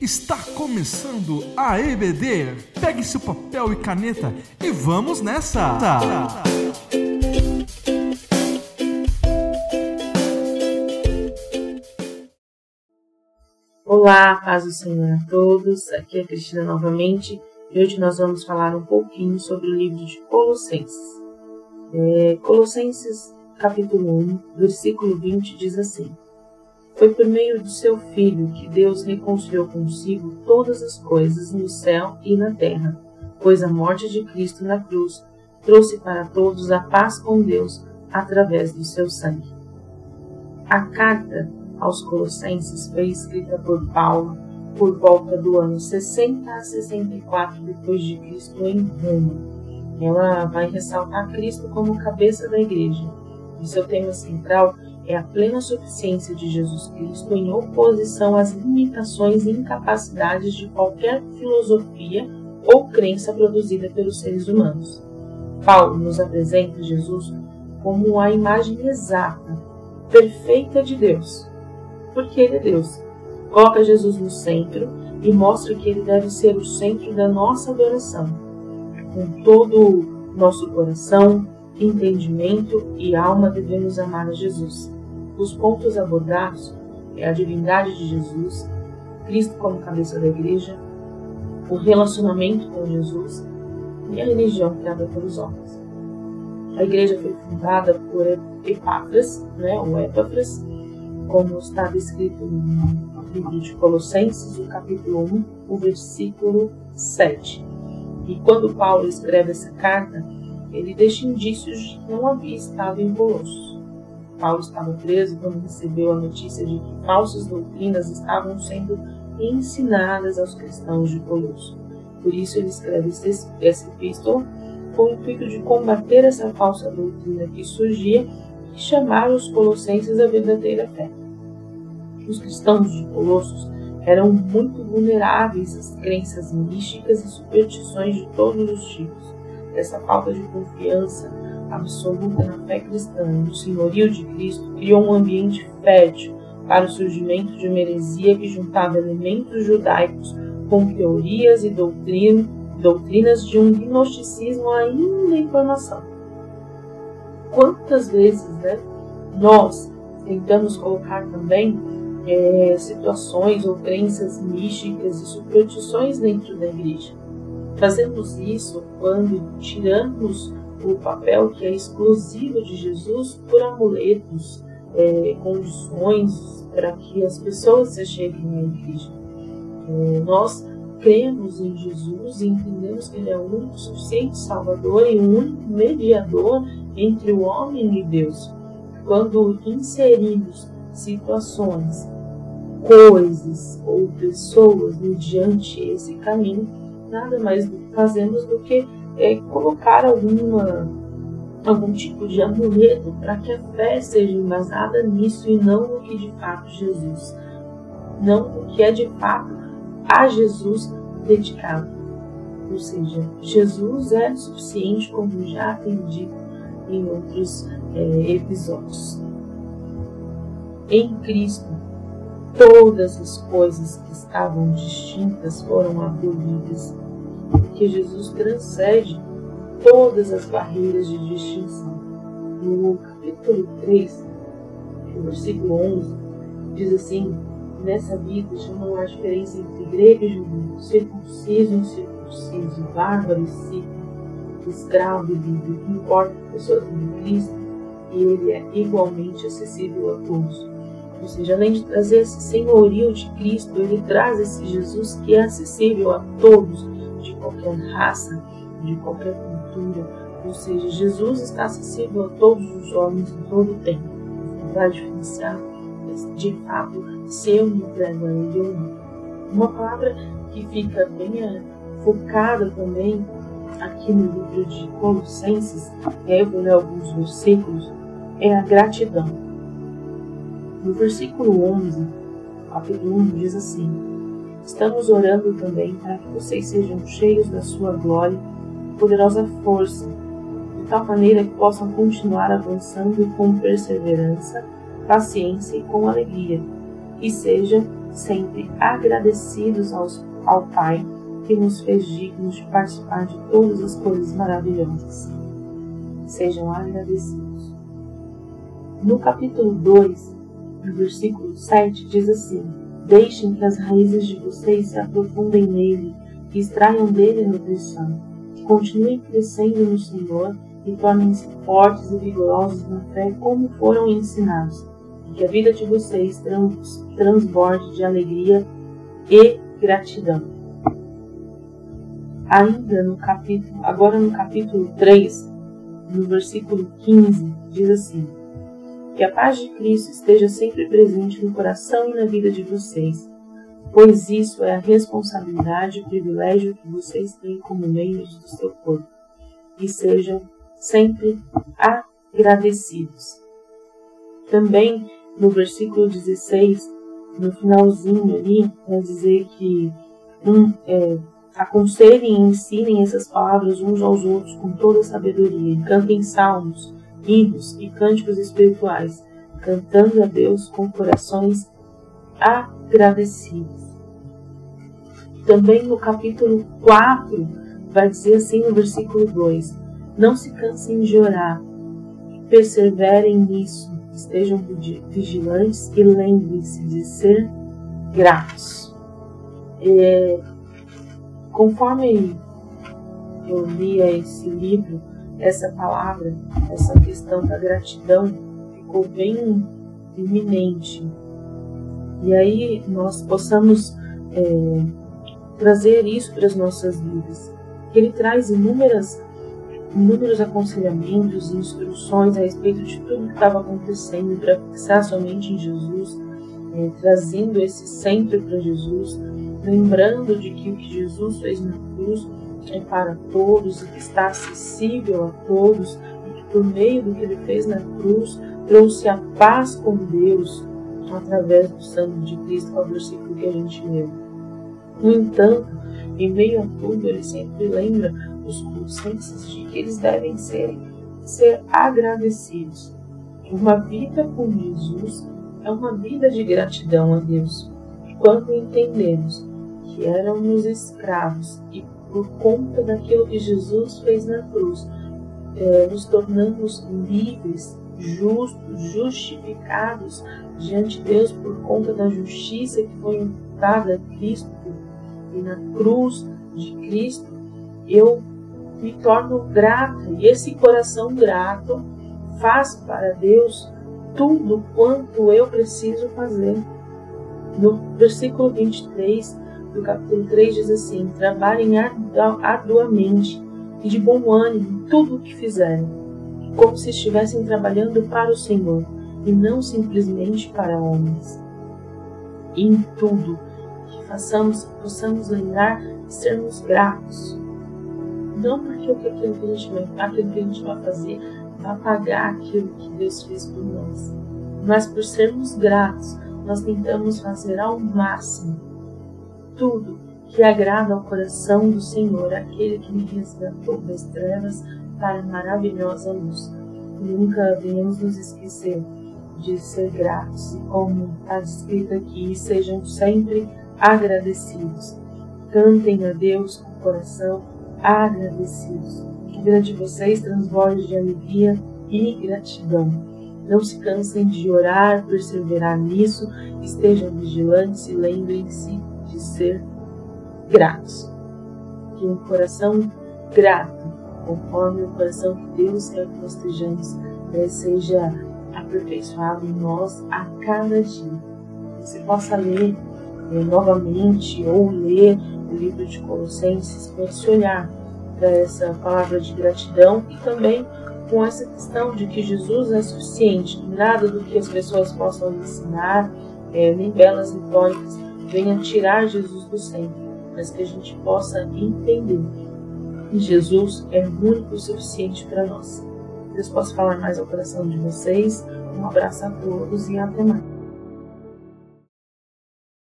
Está começando a EBD. Pegue seu papel e caneta e vamos nessa! Olá, paz do Senhor a todos. Aqui é a Cristina novamente e hoje nós vamos falar um pouquinho sobre o livro de Colossenses. É, Colossenses, capítulo 1, versículo 20 diz assim: foi por meio de seu Filho que Deus reconciliou consigo todas as coisas no céu e na terra, pois a morte de Cristo na cruz trouxe para todos a paz com Deus através do seu sangue. A carta aos Colossenses foi escrita por Paulo por volta do ano 60 a 64 depois de Cristo em Roma. Ela vai ressaltar Cristo como cabeça da igreja, e seu tema central é a plena suficiência de Jesus Cristo em oposição às limitações e incapacidades de qualquer filosofia ou crença produzida pelos seres humanos. Paulo nos apresenta Jesus como a imagem exata, perfeita de Deus, porque ele é Deus. Coloca Jesus no centro e mostra que ele deve ser o centro da nossa adoração, com todo o nosso coração, entendimento e alma devemos amar a Jesus. Os pontos abordados é a divindade de Jesus, Cristo como cabeça da igreja, o relacionamento com Jesus e a religião criada pelos homens. A igreja foi fundada por Epáfras, né, ou Epáfras, como está descrito no livro de Colossenses, o capítulo 1, o versículo 7. E quando Paulo escreve essa carta, ele deixa indícios de que não havia estado em Colossos. Paulo estava preso quando recebeu a notícia de que falsas doutrinas estavam sendo ensinadas aos cristãos de Colosso. Por isso ele escreve essa epístola com o intuito de combater essa falsa doutrina que surgia e chamar os colossenses à verdadeira fé. Os cristãos de Colossos eram muito vulneráveis às crenças místicas e superstições de todos os tipos. Essa falta de confiança absoluta na fé cristã e no senhorio de Cristo criou um ambiente fértil para o surgimento de uma heresia que juntava elementos judaicos com teorias e doutrina, doutrinas de um gnosticismo ainda em formação. Quantas vezes né, nós tentamos colocar também é, situações ou crenças místicas e superstições dentro da igreja? Fazemos isso quando tiramos o papel que é exclusivo de Jesus por amuletos, é, condições para que as pessoas se cheguem à igreja. É, nós cremos em Jesus e entendemos que Ele é o único suficiente Salvador e o único mediador entre o homem e Deus. Quando inserimos situações, coisas ou pessoas mediante esse caminho, nada mais fazemos do que é, colocar alguma, algum tipo de amuleto para que a fé seja embasada nisso e não no que de fato Jesus, não no que é de fato a Jesus dedicado. Ou seja, Jesus é suficiente, como já tem dito em outros é, episódios. Em Cristo, todas as coisas que estavam distintas foram abolidas que Jesus transcende todas as barreiras de distinção. No capítulo 3, no versículo 11, diz assim: Nessa vida já não há diferença entre grego e judeu, circunciso e incircunciso, bárbaro e cita, escravo e livre, que importa que pessoas em Cristo, e ele é igualmente acessível a todos. Ou seja, além de trazer esse senhorio de Cristo, ele traz esse Jesus que é acessível a todos de qualquer raça, de qualquer cultura. Ou seja, Jesus está acessível a todos os homens em todo o tempo. Vai diferenciar de fato se eu me entrego a Ele ou não. Uma palavra que fica bem eh, focada também aqui no livro de Colossenses, e aí eu vou ler alguns versículos, é a gratidão. No versículo 11, capítulo 1, diz assim: Estamos orando também para que vocês sejam cheios da sua glória e poderosa força, de tal maneira que possam continuar avançando com perseverança, paciência e com alegria, e seja sempre agradecidos aos, ao Pai que nos fez dignos de participar de todas as coisas maravilhosas. Sejam agradecidos. No capítulo 2, no versículo 7, diz assim: Deixem que as raízes de vocês se aprofundem nele e extraiam dele nutrição. Continuem crescendo no Senhor e tornem-se fortes e vigorosos na fé como foram ensinados, e que a vida de vocês trans, transborde de alegria e gratidão. Ainda no capítulo, agora no capítulo 3, no versículo 15, diz assim: Que a paz de Cristo esteja sempre presente no coração e na vida de vocês, pois isso é a responsabilidade e privilégio que vocês têm como membros do seu corpo, e sejam sempre agradecidos. Também no versículo 16, no finalzinho ali, vai dizer que um, é, aconselhem e ensinem essas palavras uns aos outros com toda sabedoria, cantem salmos, hinos e cânticos espirituais, cantando a Deus com corações agradecidos. Também no capítulo 4, vai dizer assim no versículo 2: não se cansem de orar. Perseverem nisso. Estejam vigilantes e lembrem-se de ser gratos. É, conforme eu lia esse livro, essa palavra, essa questão da gratidão ficou bem iminente. E aí nós possamos é, trazer isso para as nossas vidas. Ele traz inúmeras inúmeros aconselhamentos e instruções a respeito de tudo que estava acontecendo para fixar somente em Jesus, é, trazendo esse centro para Jesus, lembrando de que o que Jesus fez na cruz é para todos e que está acessível a todos e que por meio do que ele fez na cruz trouxe a paz com Deus através do sangue de Cristo, é o versículo que a gente leu. No entanto, em meio a tudo, ele sempre lembra os colossenses de que eles devem ser, ser agradecidos. Uma vida com Jesus é uma vida de gratidão a Deus. Quando entendemos que éramos escravos e por conta daquilo que Jesus fez na cruz, é, nos tornamos livres, justos, justificados diante de Deus por conta da justiça que foi imputada a Cristo e na cruz de Cristo, eu me torno grata e esse coração grato faz para Deus tudo quanto eu preciso fazer. No versículo 23 do capítulo 3 diz assim: Trabalhem arduamente e de bom ânimo tudo o que fizerem, como se estivessem trabalhando para o Senhor e não simplesmente para homens. Em tudo que façamos, possamos lembrar de sermos gratos não porque aquilo que a gente vai, aquilo que a gente vai fazer vai pagar aquilo que Deus fez por nós. Mas por sermos gratos, nós tentamos fazer ao máximo tudo que agrada ao coração do Senhor, aquele que me resgatou das trevas para a maravilhosa luz. Nunca venhamos nos esquecer de ser gratos, como está escrito aqui, sejam sempre agradecidos. Cantem a Deus com o coração agradecidos. Que a vocês transborde de alegria e gratidão. Não se cansem de orar, perseverar nisso, estejam vigilantes e lembrem-se de ser gratos. Que um coração grato, conforme o coração que Deus quer que nós estejamos, né, seja aperfeiçoado em nós a cada dia. Você possa ler eh, novamente ou ler o livro de Colossenses com esse olhar para essa palavra de gratidão e também com essa questão de que Jesus é suficiente, nada do que as pessoas possam ensinar, é, nem belas retóricas, venha tirar Jesus do centro, mas que a gente possa entender que Jesus é único e suficiente para nós. Deus possa falar mais ao coração de vocês. Um abraço a todos e até mais.